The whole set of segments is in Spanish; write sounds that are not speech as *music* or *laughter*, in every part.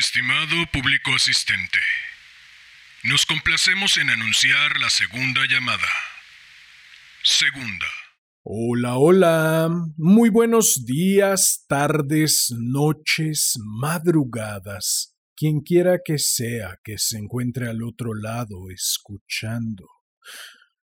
Estimado público asistente, nos complacemos en anunciar la segunda llamada. Segunda. Hola, hola. Muy buenos días, tardes, noches, madrugadas. Quien quiera que sea que se encuentre al otro lado escuchando.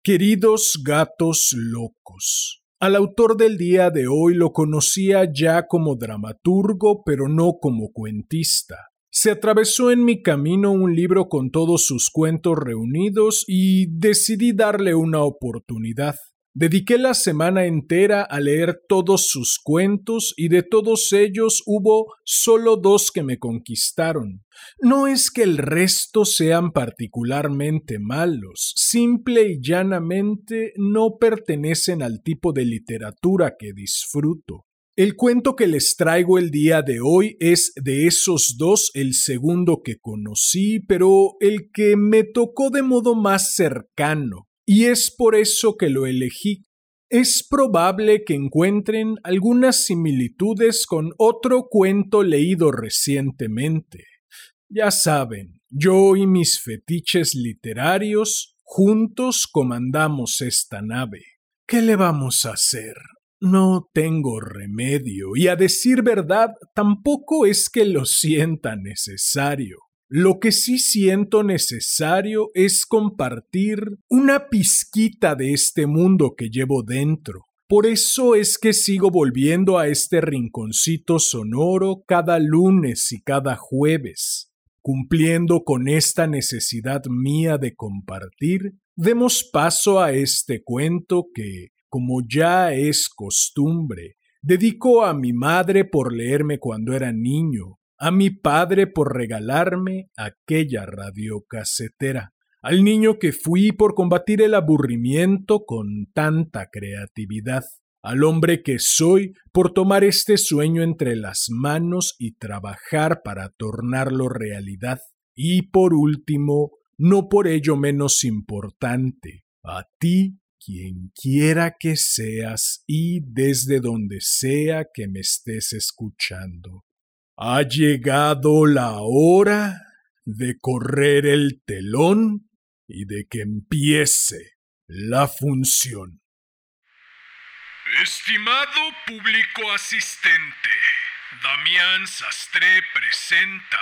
Queridos gatos locos, al autor del día de hoy lo conocía ya como dramaturgo, pero no como cuentista. Se atravesó en mi camino un libro con todos sus cuentos reunidos y decidí darle una oportunidad. Dediqué la semana entera a leer todos sus cuentos y de todos ellos hubo solo dos que me conquistaron. No es que el resto sean particularmente malos, simple y llanamente no pertenecen al tipo de literatura que disfruto. El cuento que les traigo el día de hoy es de esos dos el segundo que conocí, pero el que me tocó de modo más cercano y es por eso que lo elegí. Es probable que encuentren algunas similitudes con otro cuento leído recientemente. Ya saben, yo y mis fetiches literarios juntos comandamos esta nave. ¿Qué le vamos a hacer? No tengo remedio, y a decir verdad, tampoco es que lo sienta necesario. Lo que sí siento necesario es compartir una pizquita de este mundo que llevo dentro. Por eso es que sigo volviendo a este rinconcito sonoro cada lunes y cada jueves. Cumpliendo con esta necesidad mía de compartir, demos paso a este cuento que, como ya es costumbre, dedico a mi madre por leerme cuando era niño a mi padre por regalarme aquella radiocasetera, al niño que fui por combatir el aburrimiento con tanta creatividad, al hombre que soy por tomar este sueño entre las manos y trabajar para tornarlo realidad, y por último, no por ello menos importante, a ti quien quiera que seas y desde donde sea que me estés escuchando. Ha llegado la hora de correr el telón y de que empiece la función. Estimado público asistente, Damián Sastre presenta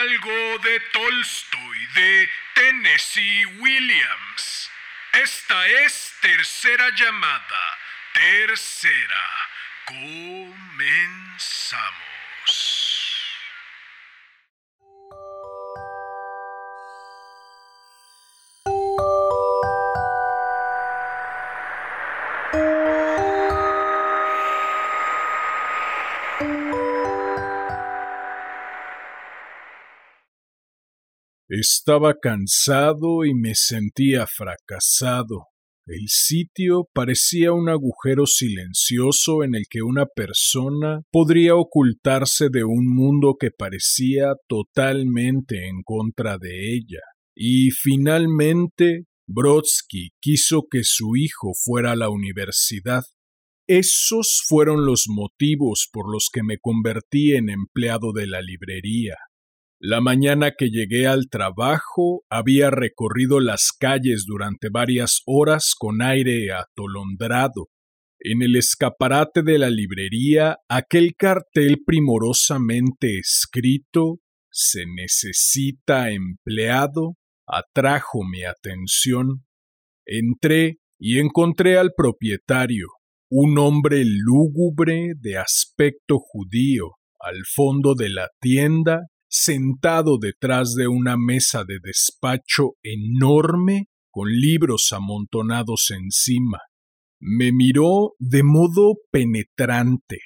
algo de Tolstoy de Tennessee Williams. Esta es tercera llamada. Tercera. Comenzamos. Estaba cansado y me sentía fracasado. El sitio parecía un agujero silencioso en el que una persona podría ocultarse de un mundo que parecía totalmente en contra de ella. Y finalmente Brodsky quiso que su hijo fuera a la universidad. Esos fueron los motivos por los que me convertí en empleado de la librería. La mañana que llegué al trabajo había recorrido las calles durante varias horas con aire atolondrado. En el escaparate de la librería, aquel cartel primorosamente escrito Se necesita empleado atrajo mi atención. Entré y encontré al propietario, un hombre lúgubre de aspecto judío, al fondo de la tienda sentado detrás de una mesa de despacho enorme con libros amontonados encima. Me miró de modo penetrante.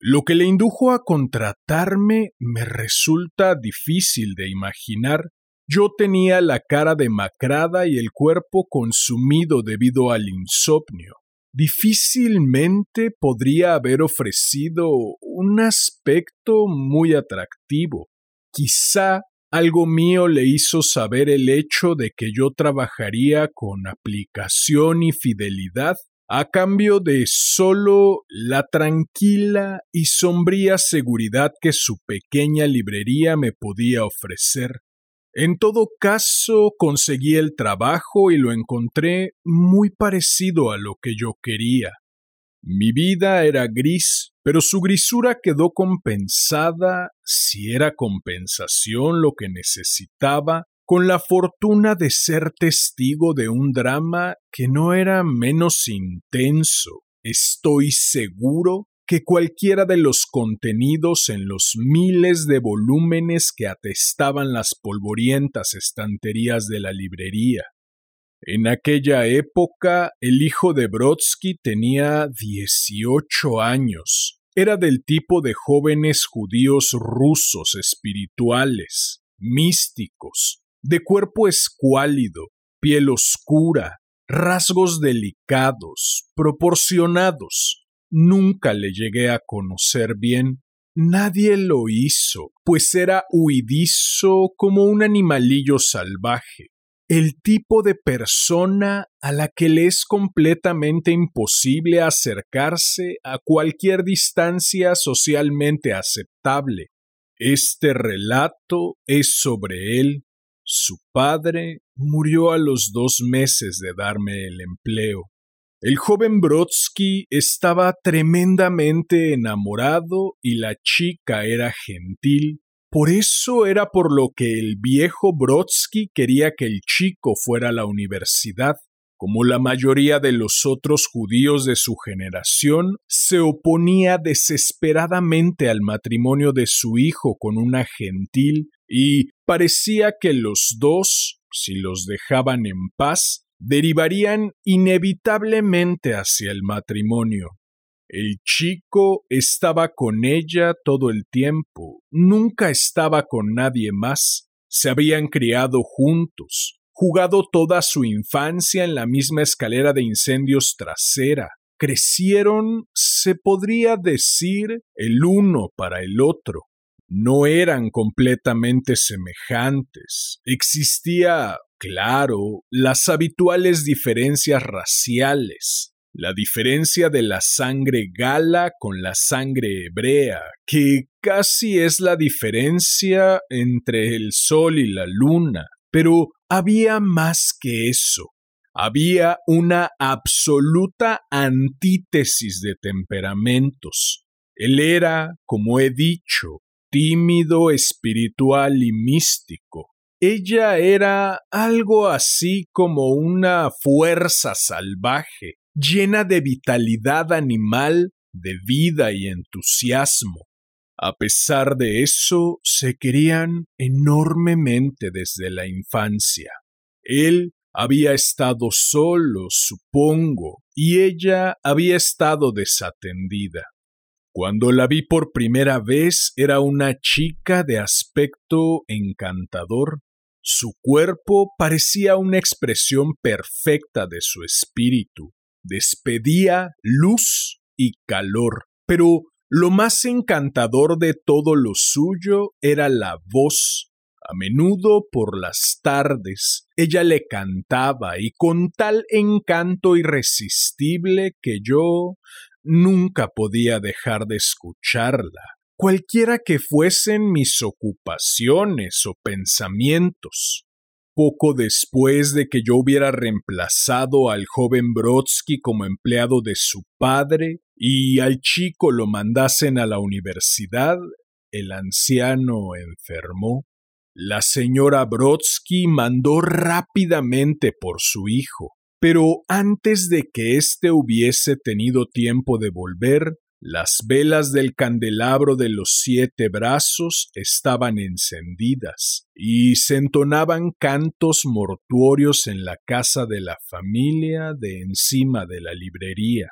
Lo que le indujo a contratarme me resulta difícil de imaginar. Yo tenía la cara demacrada y el cuerpo consumido debido al insomnio. Difícilmente podría haber ofrecido un aspecto muy atractivo. Quizá algo mío le hizo saber el hecho de que yo trabajaría con aplicación y fidelidad a cambio de solo la tranquila y sombría seguridad que su pequeña librería me podía ofrecer. En todo caso, conseguí el trabajo y lo encontré muy parecido a lo que yo quería. Mi vida era gris, pero su grisura quedó compensada, si era compensación lo que necesitaba, con la fortuna de ser testigo de un drama que no era menos intenso, estoy seguro, que cualquiera de los contenidos en los miles de volúmenes que atestaban las polvorientas estanterías de la librería. En aquella época, el hijo de Brodsky tenía 18 años. Era del tipo de jóvenes judíos rusos espirituales, místicos, de cuerpo escuálido, piel oscura, rasgos delicados, proporcionados. Nunca le llegué a conocer bien. Nadie lo hizo, pues era huidizo como un animalillo salvaje el tipo de persona a la que le es completamente imposible acercarse a cualquier distancia socialmente aceptable. Este relato es sobre él. Su padre murió a los dos meses de darme el empleo. El joven Brodsky estaba tremendamente enamorado y la chica era gentil, por eso era por lo que el viejo Brodsky quería que el chico fuera a la universidad. Como la mayoría de los otros judíos de su generación, se oponía desesperadamente al matrimonio de su hijo con una gentil y parecía que los dos, si los dejaban en paz, derivarían inevitablemente hacia el matrimonio. El chico estaba con ella todo el tiempo, nunca estaba con nadie más. Se habían criado juntos, jugado toda su infancia en la misma escalera de incendios trasera. Crecieron, se podría decir, el uno para el otro. No eran completamente semejantes. Existía, claro, las habituales diferencias raciales, la diferencia de la sangre gala con la sangre hebrea, que casi es la diferencia entre el sol y la luna, pero había más que eso. Había una absoluta antítesis de temperamentos. Él era, como he dicho, tímido, espiritual y místico. Ella era algo así como una fuerza salvaje, llena de vitalidad animal, de vida y entusiasmo. A pesar de eso, se querían enormemente desde la infancia. Él había estado solo, supongo, y ella había estado desatendida. Cuando la vi por primera vez era una chica de aspecto encantador. Su cuerpo parecía una expresión perfecta de su espíritu despedía luz y calor, pero lo más encantador de todo lo suyo era la voz. A menudo por las tardes ella le cantaba y con tal encanto irresistible que yo nunca podía dejar de escucharla, cualquiera que fuesen mis ocupaciones o pensamientos. Poco después de que yo hubiera reemplazado al joven Brodsky como empleado de su padre y al chico lo mandasen a la universidad, el anciano enfermó. La señora Brodsky mandó rápidamente por su hijo, pero antes de que éste hubiese tenido tiempo de volver, las velas del candelabro de los siete brazos estaban encendidas y se entonaban cantos mortuorios en la casa de la familia de encima de la librería.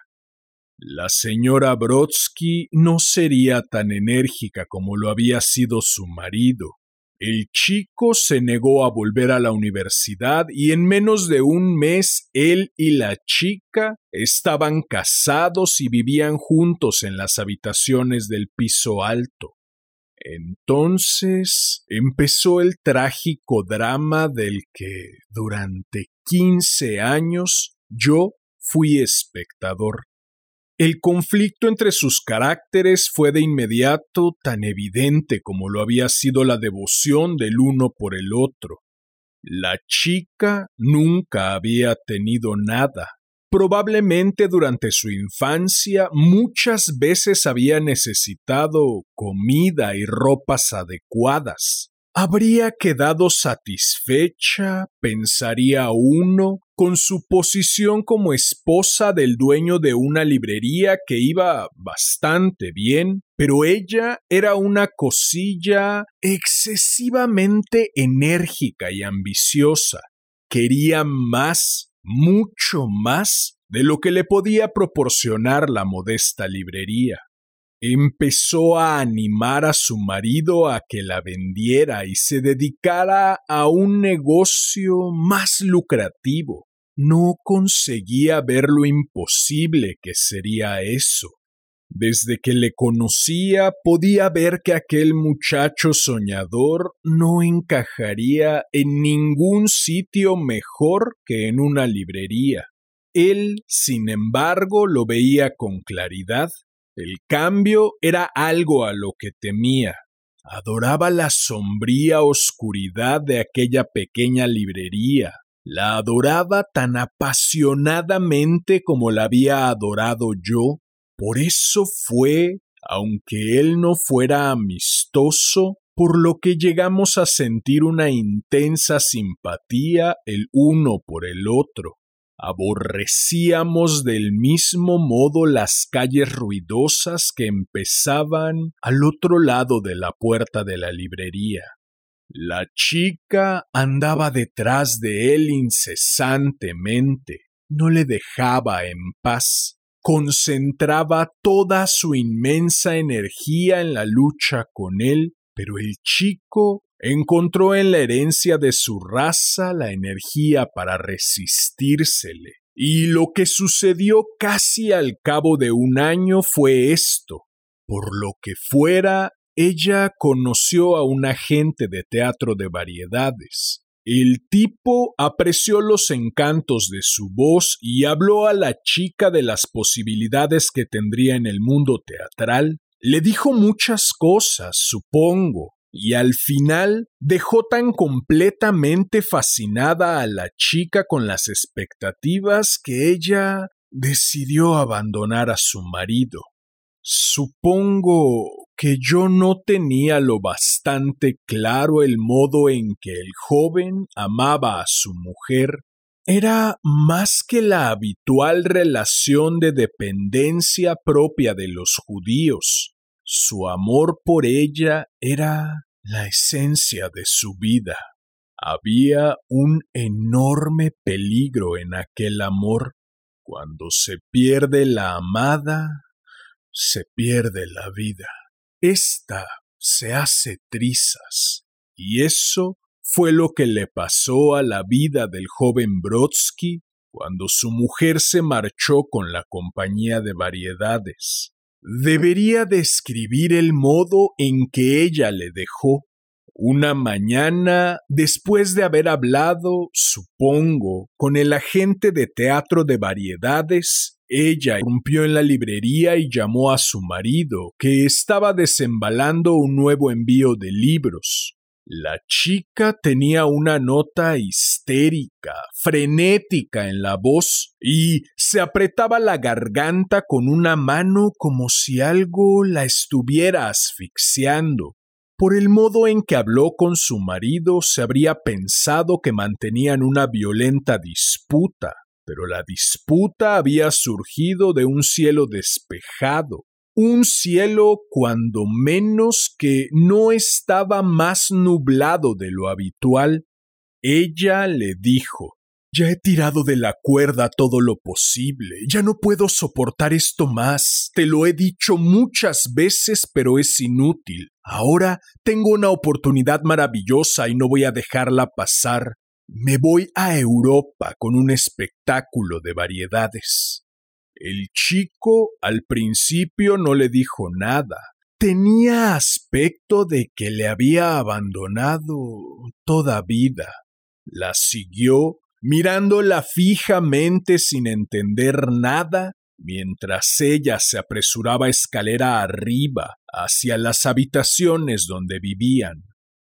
La señora Brodsky no sería tan enérgica como lo había sido su marido, el chico se negó a volver a la universidad y en menos de un mes él y la chica estaban casados y vivían juntos en las habitaciones del piso alto. Entonces empezó el trágico drama del que durante quince años yo fui espectador. El conflicto entre sus caracteres fue de inmediato tan evidente como lo había sido la devoción del uno por el otro. La chica nunca había tenido nada. Probablemente durante su infancia muchas veces había necesitado comida y ropas adecuadas. Habría quedado satisfecha, pensaría uno, con su posición como esposa del dueño de una librería que iba bastante bien, pero ella era una cosilla excesivamente enérgica y ambiciosa. Quería más, mucho más, de lo que le podía proporcionar la modesta librería empezó a animar a su marido a que la vendiera y se dedicara a un negocio más lucrativo. No conseguía ver lo imposible que sería eso. Desde que le conocía podía ver que aquel muchacho soñador no encajaría en ningún sitio mejor que en una librería. Él, sin embargo, lo veía con claridad el cambio era algo a lo que temía. Adoraba la sombría oscuridad de aquella pequeña librería. La adoraba tan apasionadamente como la había adorado yo. Por eso fue, aunque él no fuera amistoso, por lo que llegamos a sentir una intensa simpatía el uno por el otro. Aborrecíamos del mismo modo las calles ruidosas que empezaban al otro lado de la puerta de la librería. La chica andaba detrás de él incesantemente, no le dejaba en paz, concentraba toda su inmensa energía en la lucha con él, pero el chico encontró en la herencia de su raza la energía para resistírsele. Y lo que sucedió casi al cabo de un año fue esto. Por lo que fuera, ella conoció a un agente de teatro de variedades. El tipo apreció los encantos de su voz y habló a la chica de las posibilidades que tendría en el mundo teatral. Le dijo muchas cosas, supongo, y al final dejó tan completamente fascinada a la chica con las expectativas que ella decidió abandonar a su marido. Supongo que yo no tenía lo bastante claro el modo en que el joven amaba a su mujer. Era más que la habitual relación de dependencia propia de los judíos. Su amor por ella era la esencia de su vida. Había un enorme peligro en aquel amor. Cuando se pierde la amada, se pierde la vida. Esta se hace trizas. Y eso fue lo que le pasó a la vida del joven Brodsky cuando su mujer se marchó con la compañía de variedades debería describir el modo en que ella le dejó. Una mañana, después de haber hablado, supongo, con el agente de teatro de variedades, ella rompió en la librería y llamó a su marido, que estaba desembalando un nuevo envío de libros. La chica tenía una nota histérica, frenética en la voz y se apretaba la garganta con una mano como si algo la estuviera asfixiando. Por el modo en que habló con su marido se habría pensado que mantenían una violenta disputa, pero la disputa había surgido de un cielo despejado, un cielo cuando menos que no estaba más nublado de lo habitual, ella le dijo Ya he tirado de la cuerda todo lo posible, ya no puedo soportar esto más, te lo he dicho muchas veces, pero es inútil. Ahora tengo una oportunidad maravillosa y no voy a dejarla pasar. Me voy a Europa con un espectáculo de variedades. El chico al principio no le dijo nada. Tenía aspecto de que le había abandonado toda vida. La siguió mirándola fijamente sin entender nada, mientras ella se apresuraba escalera arriba hacia las habitaciones donde vivían.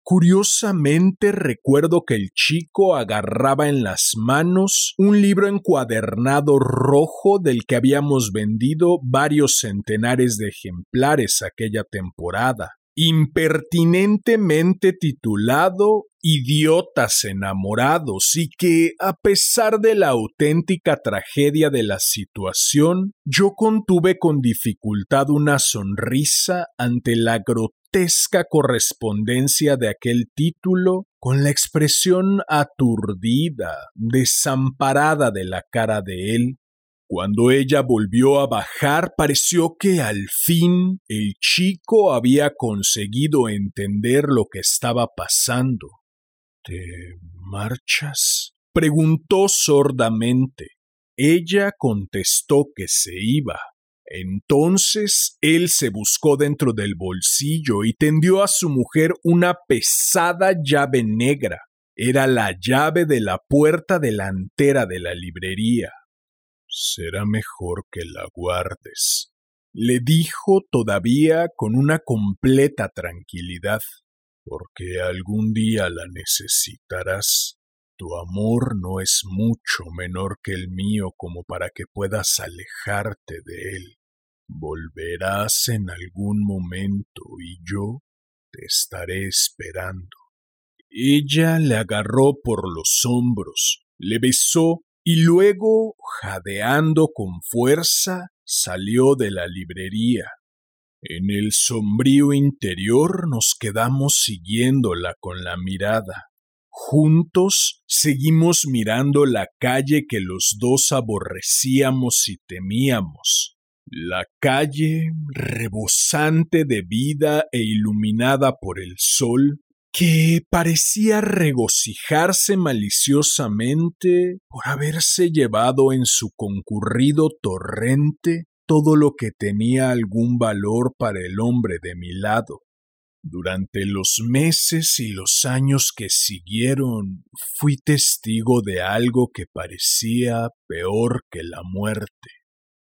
Curiosamente recuerdo que el chico agarraba en las manos un libro encuadernado rojo del que habíamos vendido varios centenares de ejemplares aquella temporada, impertinentemente titulado Idiotas enamorados y que, a pesar de la auténtica tragedia de la situación, yo contuve con dificultad una sonrisa ante la grotesca correspondencia de aquel título con la expresión aturdida, desamparada de la cara de él, cuando ella volvió a bajar, pareció que al fin el chico había conseguido entender lo que estaba pasando. ¿Te marchas? preguntó sordamente. Ella contestó que se iba. Entonces él se buscó dentro del bolsillo y tendió a su mujer una pesada llave negra. Era la llave de la puerta delantera de la librería. Será mejor que la guardes, le dijo todavía con una completa tranquilidad, porque algún día la necesitarás. Tu amor no es mucho menor que el mío como para que puedas alejarte de él. Volverás en algún momento y yo te estaré esperando. Ella le agarró por los hombros, le besó y luego, jadeando con fuerza, salió de la librería. En el sombrío interior nos quedamos siguiéndola con la mirada. Juntos seguimos mirando la calle que los dos aborrecíamos y temíamos. La calle, rebosante de vida e iluminada por el sol, que parecía regocijarse maliciosamente por haberse llevado en su concurrido torrente todo lo que tenía algún valor para el hombre de mi lado. Durante los meses y los años que siguieron fui testigo de algo que parecía peor que la muerte.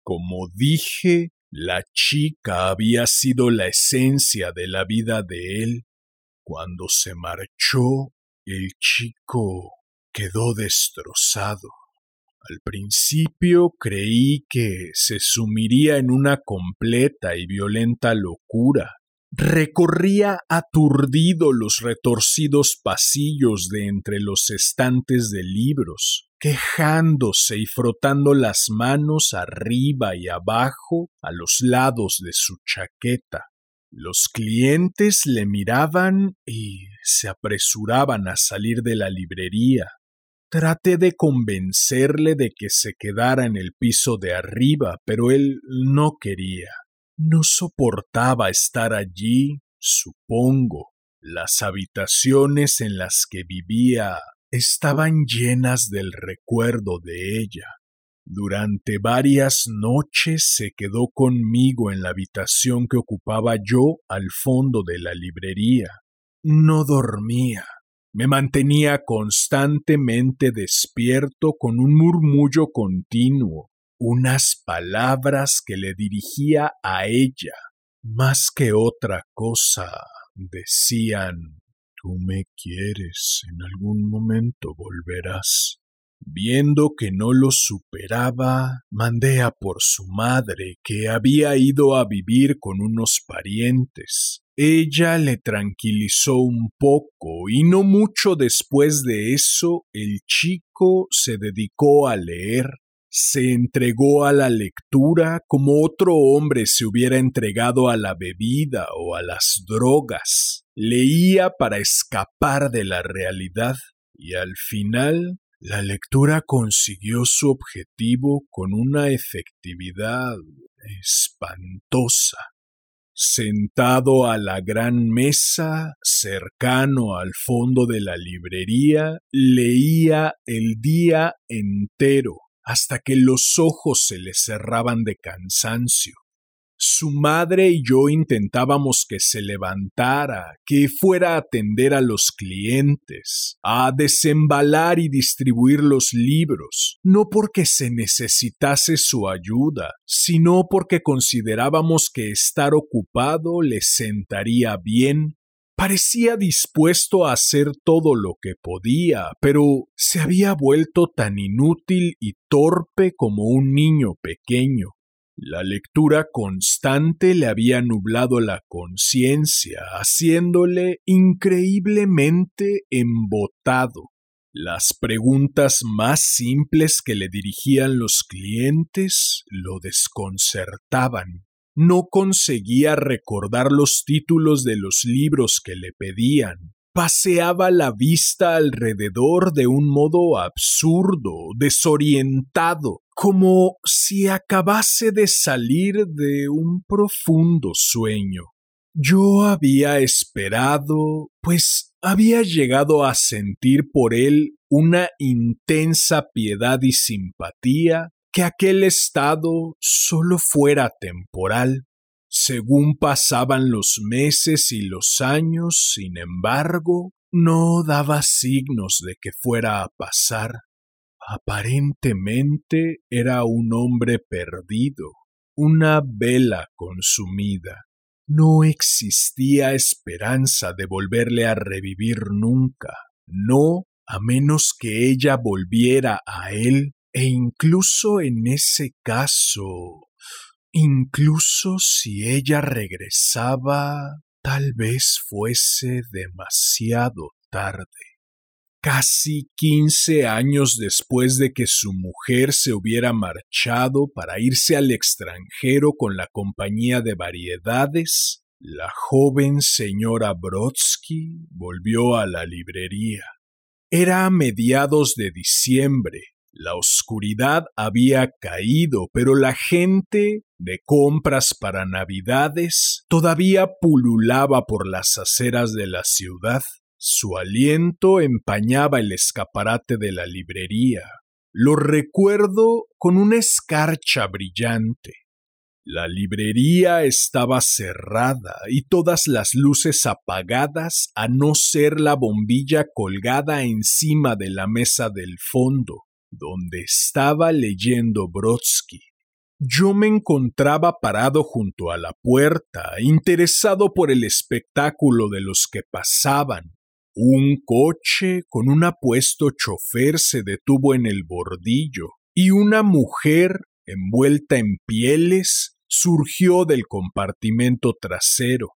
Como dije, la chica había sido la esencia de la vida de él cuando se marchó, el chico quedó destrozado. Al principio creí que se sumiría en una completa y violenta locura. Recorría aturdido los retorcidos pasillos de entre los estantes de libros, quejándose y frotando las manos arriba y abajo a los lados de su chaqueta. Los clientes le miraban y se apresuraban a salir de la librería. Traté de convencerle de que se quedara en el piso de arriba, pero él no quería. No soportaba estar allí, supongo. Las habitaciones en las que vivía estaban llenas del recuerdo de ella. Durante varias noches se quedó conmigo en la habitación que ocupaba yo al fondo de la librería. No dormía. Me mantenía constantemente despierto con un murmullo continuo, unas palabras que le dirigía a ella. Más que otra cosa, decían Tú me quieres, en algún momento volverás. Viendo que no lo superaba, mandé a por su madre, que había ido a vivir con unos parientes. Ella le tranquilizó un poco y no mucho después de eso el chico se dedicó a leer. Se entregó a la lectura como otro hombre se hubiera entregado a la bebida o a las drogas. Leía para escapar de la realidad y al final la lectura consiguió su objetivo con una efectividad espantosa. Sentado a la gran mesa, cercano al fondo de la librería, leía el día entero hasta que los ojos se le cerraban de cansancio. Su madre y yo intentábamos que se levantara, que fuera a atender a los clientes, a desembalar y distribuir los libros, no porque se necesitase su ayuda, sino porque considerábamos que estar ocupado le sentaría bien Parecía dispuesto a hacer todo lo que podía, pero se había vuelto tan inútil y torpe como un niño pequeño. La lectura constante le había nublado la conciencia, haciéndole increíblemente embotado. Las preguntas más simples que le dirigían los clientes lo desconcertaban. No conseguía recordar los títulos de los libros que le pedían. Paseaba la vista alrededor de un modo absurdo, desorientado, como si acabase de salir de un profundo sueño. Yo había esperado, pues había llegado a sentir por él una intensa piedad y simpatía que aquel estado solo fuera temporal. Según pasaban los meses y los años, sin embargo, no daba signos de que fuera a pasar. Aparentemente era un hombre perdido, una vela consumida. No existía esperanza de volverle a revivir nunca, no a menos que ella volviera a él, e incluso en ese caso, incluso si ella regresaba, tal vez fuese demasiado tarde. Casi quince años después de que su mujer se hubiera marchado para irse al extranjero con la compañía de variedades, la joven señora Brodsky volvió a la librería. Era a mediados de diciembre. La oscuridad había caído, pero la gente de compras para Navidades todavía pululaba por las aceras de la ciudad. Su aliento empañaba el escaparate de la librería. Lo recuerdo con una escarcha brillante. La librería estaba cerrada y todas las luces apagadas a no ser la bombilla colgada encima de la mesa del fondo, donde estaba leyendo Brodsky. Yo me encontraba parado junto a la puerta, interesado por el espectáculo de los que pasaban, un coche con un apuesto chofer se detuvo en el bordillo y una mujer, envuelta en pieles, surgió del compartimento trasero.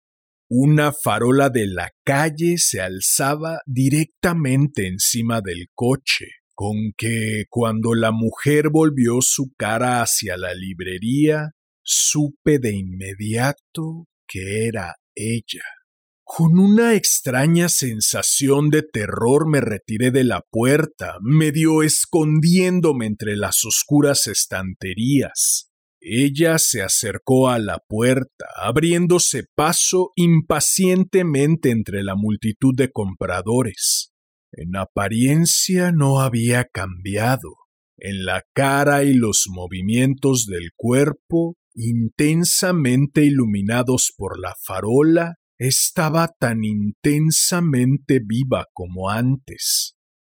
Una farola de la calle se alzaba directamente encima del coche, con que cuando la mujer volvió su cara hacia la librería, supe de inmediato que era ella. Con una extraña sensación de terror me retiré de la puerta, medio escondiéndome entre las oscuras estanterías. Ella se acercó a la puerta, abriéndose paso impacientemente entre la multitud de compradores. En apariencia no había cambiado. En la cara y los movimientos del cuerpo, intensamente iluminados por la farola, estaba tan intensamente viva como antes.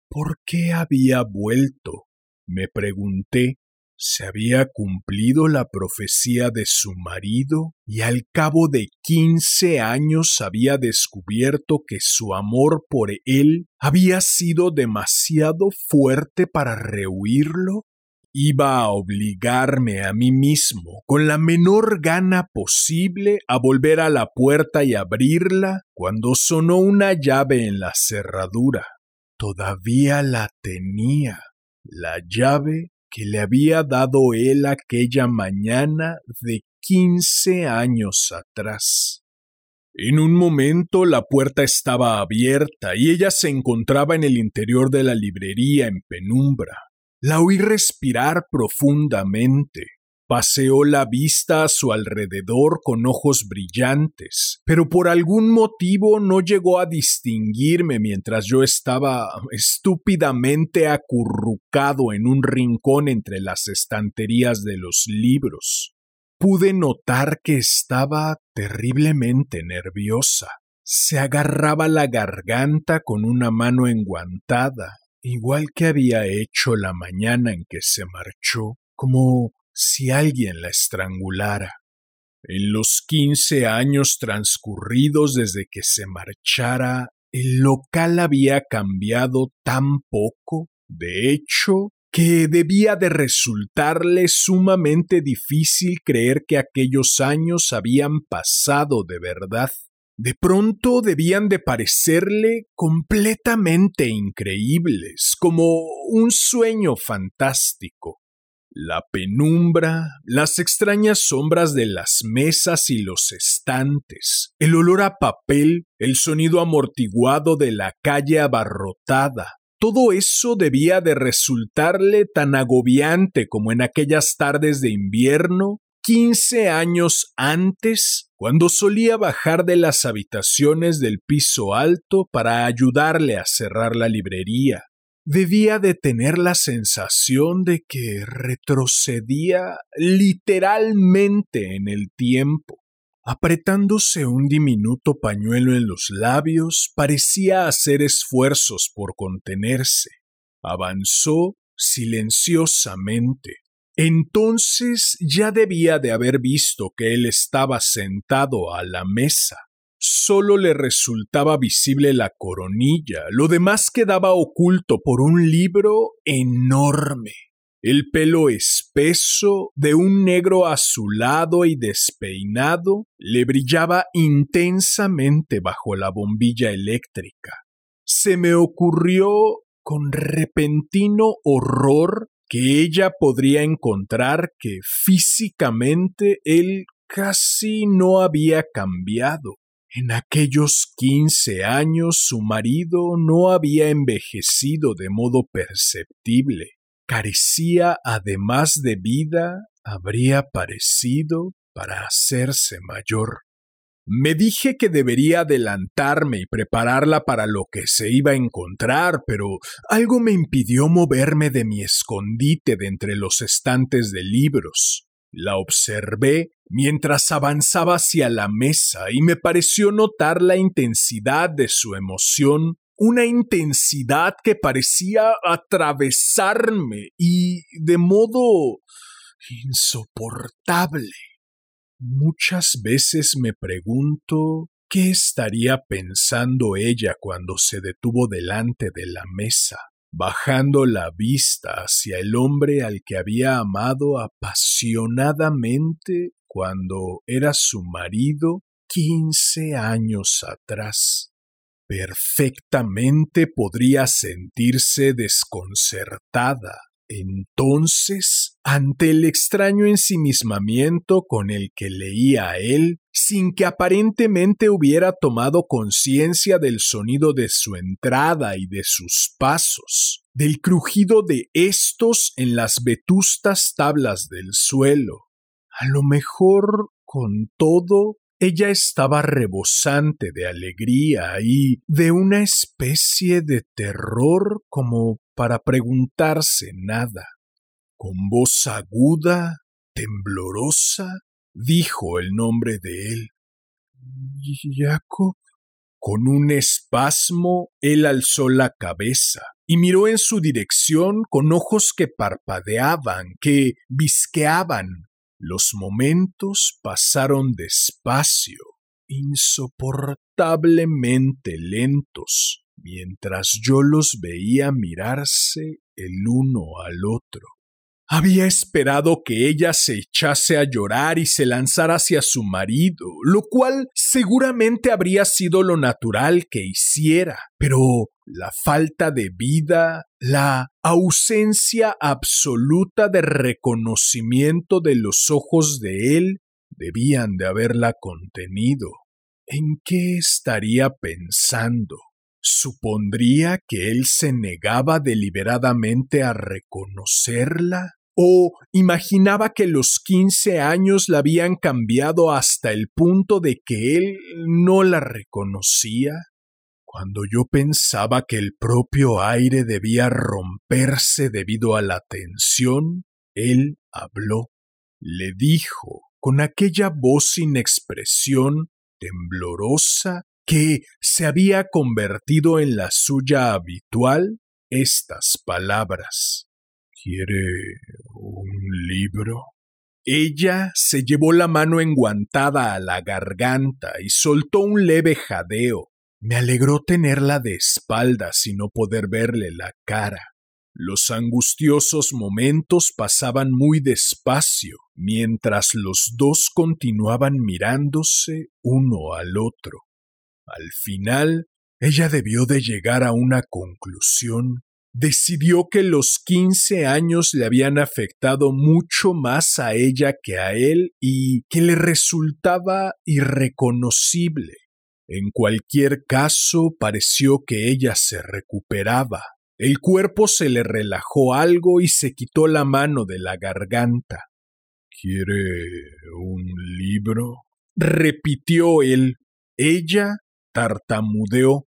¿Por qué había vuelto? me pregunté. ¿Se había cumplido la profecía de su marido? y al cabo de quince años había descubierto que su amor por él había sido demasiado fuerte para rehuirlo? Iba a obligarme a mí mismo, con la menor gana posible, a volver a la puerta y abrirla cuando sonó una llave en la cerradura. Todavía la tenía, la llave que le había dado él aquella mañana de quince años atrás. En un momento la puerta estaba abierta y ella se encontraba en el interior de la librería en penumbra. La oí respirar profundamente. Paseó la vista a su alrededor con ojos brillantes, pero por algún motivo no llegó a distinguirme mientras yo estaba estúpidamente acurrucado en un rincón entre las estanterías de los libros. pude notar que estaba terriblemente nerviosa. Se agarraba la garganta con una mano enguantada, igual que había hecho la mañana en que se marchó, como si alguien la estrangulara. En los quince años transcurridos desde que se marchara, el local había cambiado tan poco, de hecho, que debía de resultarle sumamente difícil creer que aquellos años habían pasado de verdad. De pronto debían de parecerle completamente increíbles, como un sueño fantástico. La penumbra, las extrañas sombras de las mesas y los estantes, el olor a papel, el sonido amortiguado de la calle abarrotada, todo eso debía de resultarle tan agobiante como en aquellas tardes de invierno, quince años antes, cuando solía bajar de las habitaciones del piso alto para ayudarle a cerrar la librería debía de tener la sensación de que retrocedía literalmente en el tiempo. Apretándose un diminuto pañuelo en los labios, parecía hacer esfuerzos por contenerse. Avanzó silenciosamente. Entonces ya debía de haber visto que él estaba sentado a la mesa, solo le resultaba visible la coronilla, lo demás quedaba oculto por un libro enorme. El pelo espeso, de un negro azulado y despeinado, le brillaba intensamente bajo la bombilla eléctrica. Se me ocurrió con repentino horror que ella podría encontrar que físicamente él casi no había cambiado. En aquellos quince años su marido no había envejecido de modo perceptible. Carecía, además de vida, habría parecido para hacerse mayor. Me dije que debería adelantarme y prepararla para lo que se iba a encontrar, pero algo me impidió moverme de mi escondite de entre los estantes de libros. La observé mientras avanzaba hacia la mesa y me pareció notar la intensidad de su emoción, una intensidad que parecía atravesarme y de modo insoportable. Muchas veces me pregunto qué estaría pensando ella cuando se detuvo delante de la mesa bajando la vista hacia el hombre al que había amado apasionadamente cuando era su marido quince años atrás. Perfectamente podría sentirse desconcertada entonces, ante el extraño ensimismamiento con el que leía a él, sin que aparentemente hubiera tomado conciencia del sonido de su entrada y de sus pasos, del crujido de estos en las vetustas tablas del suelo. A lo mejor, con todo, ella estaba rebosante de alegría y de una especie de terror como para preguntarse nada. Con voz aguda, temblorosa, dijo el nombre de él. Jacob. Con un espasmo, él alzó la cabeza y miró en su dirección con ojos que parpadeaban, que visqueaban. Los momentos pasaron despacio, insoportablemente lentos mientras yo los veía mirarse el uno al otro. Había esperado que ella se echase a llorar y se lanzara hacia su marido, lo cual seguramente habría sido lo natural que hiciera, pero la falta de vida, la ausencia absoluta de reconocimiento de los ojos de él, debían de haberla contenido. ¿En qué estaría pensando? ¿Supondría que él se negaba deliberadamente a reconocerla? ¿O imaginaba que los quince años la habían cambiado hasta el punto de que él no la reconocía? Cuando yo pensaba que el propio aire debía romperse debido a la tensión, él habló. Le dijo, con aquella voz sin expresión, temblorosa, que se había convertido en la suya habitual, estas palabras. ¿Quiere un libro? Ella se llevó la mano enguantada a la garganta y soltó un leve jadeo. Me alegró tenerla de espaldas y no poder verle la cara. Los angustiosos momentos pasaban muy despacio, mientras los dos continuaban mirándose uno al otro. Al final, ella debió de llegar a una conclusión decidió que los quince años le habían afectado mucho más a ella que a él y que le resultaba irreconocible. En cualquier caso, pareció que ella se recuperaba. El cuerpo se le relajó algo y se quitó la mano de la garganta. ¿Quiere un libro? repitió él. Ella tartamudeó.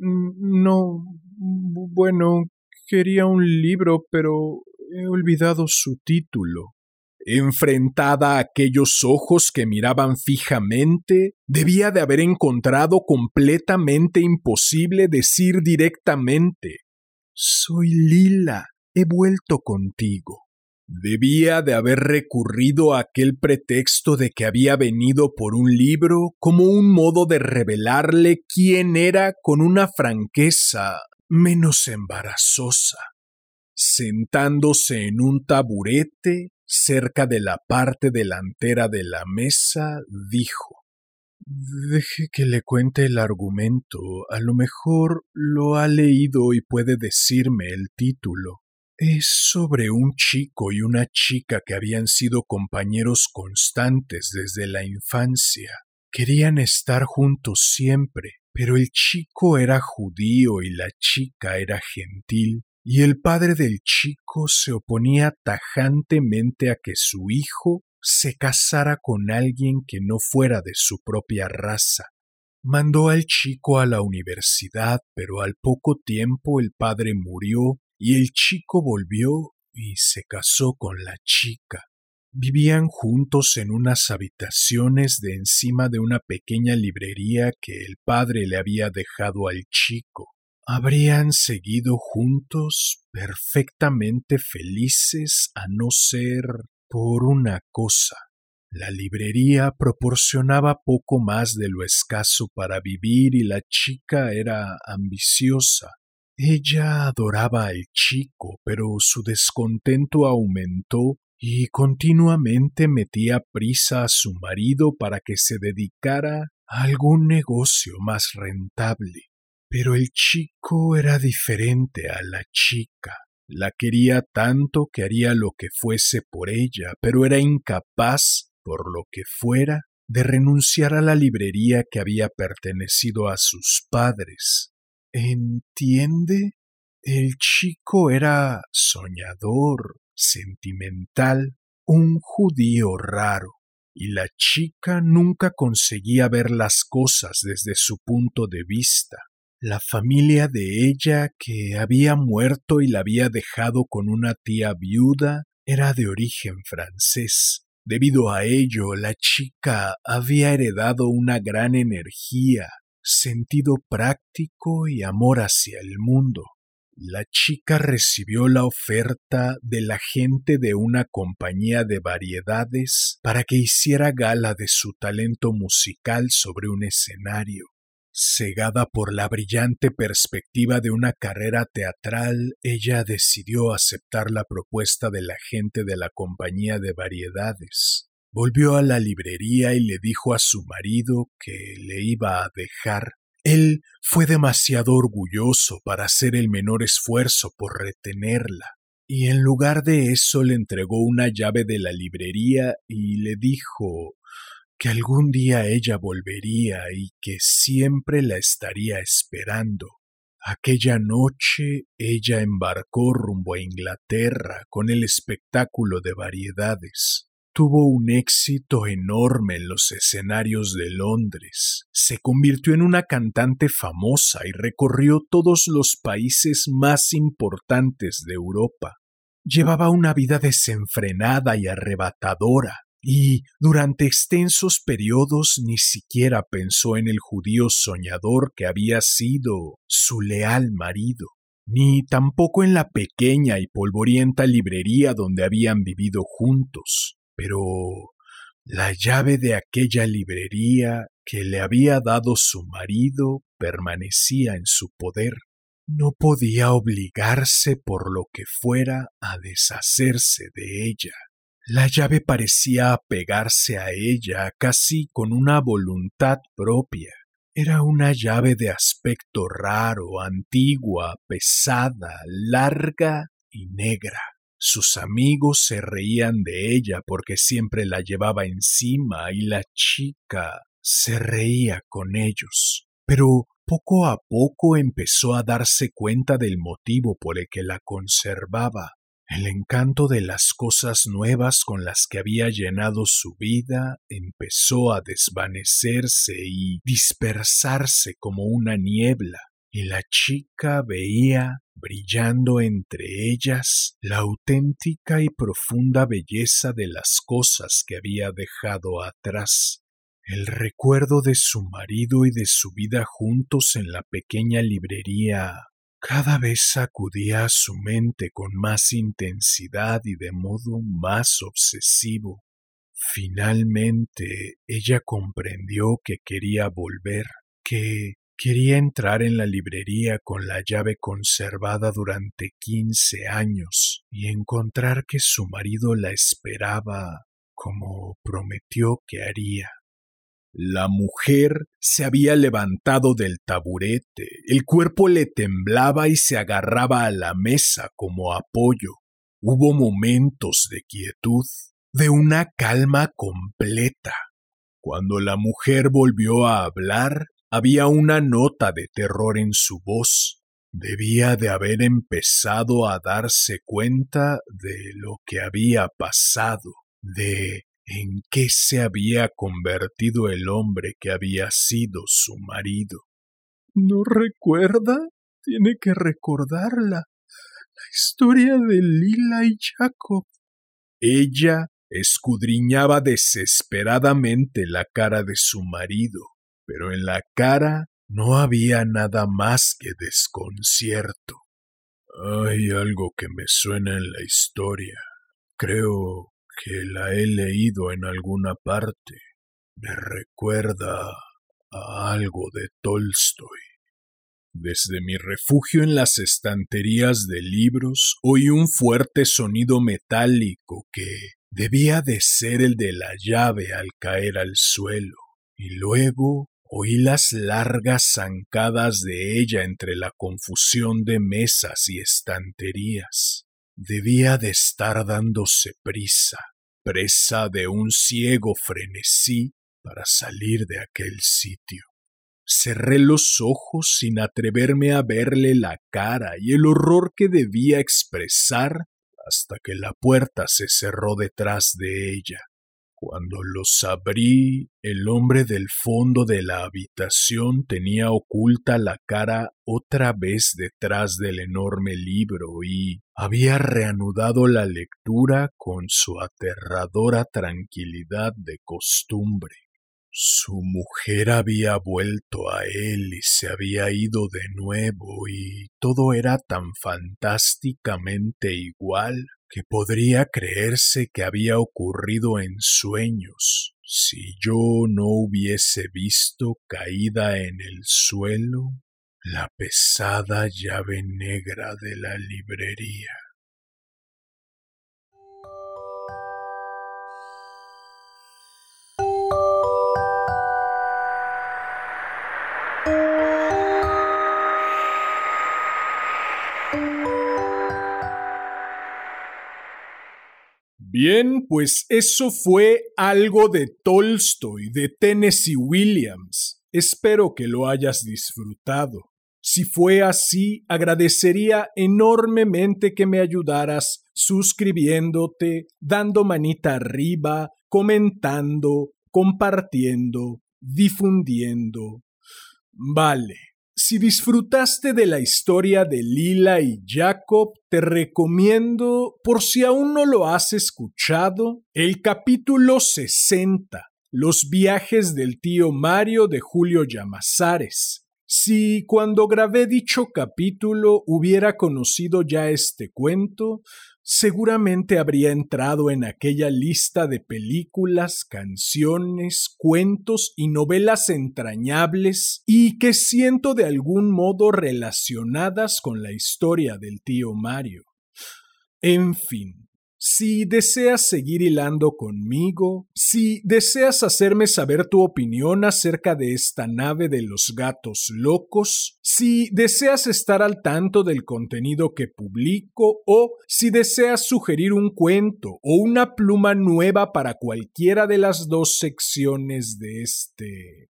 No, bueno, quería un libro, pero he olvidado su título. Enfrentada a aquellos ojos que miraban fijamente, debía de haber encontrado completamente imposible decir directamente Soy Lila, he vuelto contigo. Debía de haber recurrido a aquel pretexto de que había venido por un libro como un modo de revelarle quién era con una franqueza menos embarazosa. Sentándose en un taburete cerca de la parte delantera de la mesa, dijo Deje que le cuente el argumento. A lo mejor lo ha leído y puede decirme el título. Es sobre un chico y una chica que habían sido compañeros constantes desde la infancia. Querían estar juntos siempre, pero el chico era judío y la chica era gentil, y el padre del chico se oponía tajantemente a que su hijo se casara con alguien que no fuera de su propia raza. Mandó al chico a la universidad, pero al poco tiempo el padre murió y el chico volvió y se casó con la chica. Vivían juntos en unas habitaciones de encima de una pequeña librería que el padre le había dejado al chico. Habrían seguido juntos perfectamente felices a no ser por una cosa. La librería proporcionaba poco más de lo escaso para vivir y la chica era ambiciosa. Ella adoraba al chico, pero su descontento aumentó y continuamente metía prisa a su marido para que se dedicara a algún negocio más rentable. Pero el chico era diferente a la chica. La quería tanto que haría lo que fuese por ella, pero era incapaz, por lo que fuera, de renunciar a la librería que había pertenecido a sus padres. ¿Entiende? El chico era soñador, sentimental, un judío raro, y la chica nunca conseguía ver las cosas desde su punto de vista. La familia de ella, que había muerto y la había dejado con una tía viuda, era de origen francés. Debido a ello, la chica había heredado una gran energía, sentido práctico y amor hacia el mundo. La chica recibió la oferta de la gente de una compañía de variedades para que hiciera gala de su talento musical sobre un escenario. Cegada por la brillante perspectiva de una carrera teatral, ella decidió aceptar la propuesta de la gente de la compañía de variedades. Volvió a la librería y le dijo a su marido que le iba a dejar él fue demasiado orgulloso para hacer el menor esfuerzo por retenerla, y en lugar de eso le entregó una llave de la librería y le dijo que algún día ella volvería y que siempre la estaría esperando. Aquella noche ella embarcó rumbo a Inglaterra con el espectáculo de variedades tuvo un éxito enorme en los escenarios de Londres. Se convirtió en una cantante famosa y recorrió todos los países más importantes de Europa. Llevaba una vida desenfrenada y arrebatadora. y durante extensos periodos ni siquiera pensó en el judío soñador que había sido su leal marido, ni tampoco en la pequeña y polvorienta librería donde habían vivido juntos. Pero la llave de aquella librería que le había dado su marido permanecía en su poder. No podía obligarse por lo que fuera a deshacerse de ella. La llave parecía apegarse a ella casi con una voluntad propia. Era una llave de aspecto raro, antigua, pesada, larga y negra. Sus amigos se reían de ella porque siempre la llevaba encima y la chica se reía con ellos. Pero poco a poco empezó a darse cuenta del motivo por el que la conservaba. El encanto de las cosas nuevas con las que había llenado su vida empezó a desvanecerse y dispersarse como una niebla, y la chica veía, brillando entre ellas, la auténtica y profunda belleza de las cosas que había dejado atrás. El recuerdo de su marido y de su vida juntos en la pequeña librería cada vez acudía a su mente con más intensidad y de modo más obsesivo. Finalmente ella comprendió que quería volver, que quería entrar en la librería con la llave conservada durante quince años y encontrar que su marido la esperaba como prometió que haría. La mujer se había levantado del taburete, el cuerpo le temblaba y se agarraba a la mesa como apoyo. Hubo momentos de quietud, de una calma completa. Cuando la mujer volvió a hablar, había una nota de terror en su voz. Debía de haber empezado a darse cuenta de lo que había pasado, de en qué se había convertido el hombre que había sido su marido. ¿No recuerda? Tiene que recordarla. La historia de Lila y Jacob. Ella escudriñaba desesperadamente la cara de su marido, pero en la cara no había nada más que desconcierto. Hay algo que me suena en la historia. Creo que la he leído en alguna parte. Me recuerda a algo de Tolstoy. Desde mi refugio en las estanterías de libros oí un fuerte sonido metálico que debía de ser el de la llave al caer al suelo, y luego oí las largas zancadas de ella entre la confusión de mesas y estanterías. Debía de estar dándose prisa, presa de un ciego frenesí para salir de aquel sitio. Cerré los ojos sin atreverme a verle la cara y el horror que debía expresar hasta que la puerta se cerró detrás de ella. Cuando los abrí, el hombre del fondo de la habitación tenía oculta la cara otra vez detrás del enorme libro y había reanudado la lectura con su aterradora tranquilidad de costumbre. Su mujer había vuelto a él y se había ido de nuevo y todo era tan fantásticamente igual que podría creerse que había ocurrido en sueños si yo no hubiese visto caída en el suelo la pesada llave negra de la librería. Bien, pues eso fue algo de Tolstoy, de Tennessee Williams. Espero que lo hayas disfrutado. Si fue así, agradecería enormemente que me ayudaras suscribiéndote, dando manita arriba, comentando, compartiendo, difundiendo. Vale, Si disfrutaste de la historia de Lila y Jacob, te recomiendo, por si aún no lo has escuchado, el capítulo 60, Los viajes del tío Mario de Julio Llamazares. Si cuando grabé dicho capítulo hubiera conocido ya este cuento, seguramente habría entrado en aquella lista de películas, canciones, cuentos y novelas entrañables y que siento de algún modo relacionadas con la historia del tío Mario. En fin, si deseas seguir hilando conmigo, si deseas hacerme saber tu opinión acerca de esta nave de los gatos locos, si deseas estar al tanto del contenido que publico o si deseas sugerir un cuento o una pluma nueva para cualquiera de las dos secciones de este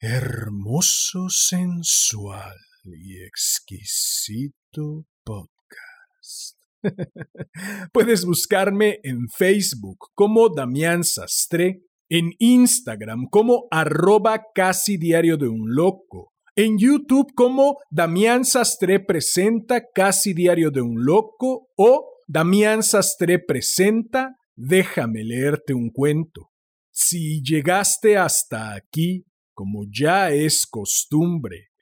hermoso, sensual y exquisito podcast *laughs* Puedes buscarme en Facebook como Damián Sastre, en Instagram como arroba casi diario de un loco, en YouTube como Damián Sastre presenta casi diario de un loco o Damián Sastre presenta déjame leerte un cuento. Si llegaste hasta aquí, como ya es costumbre,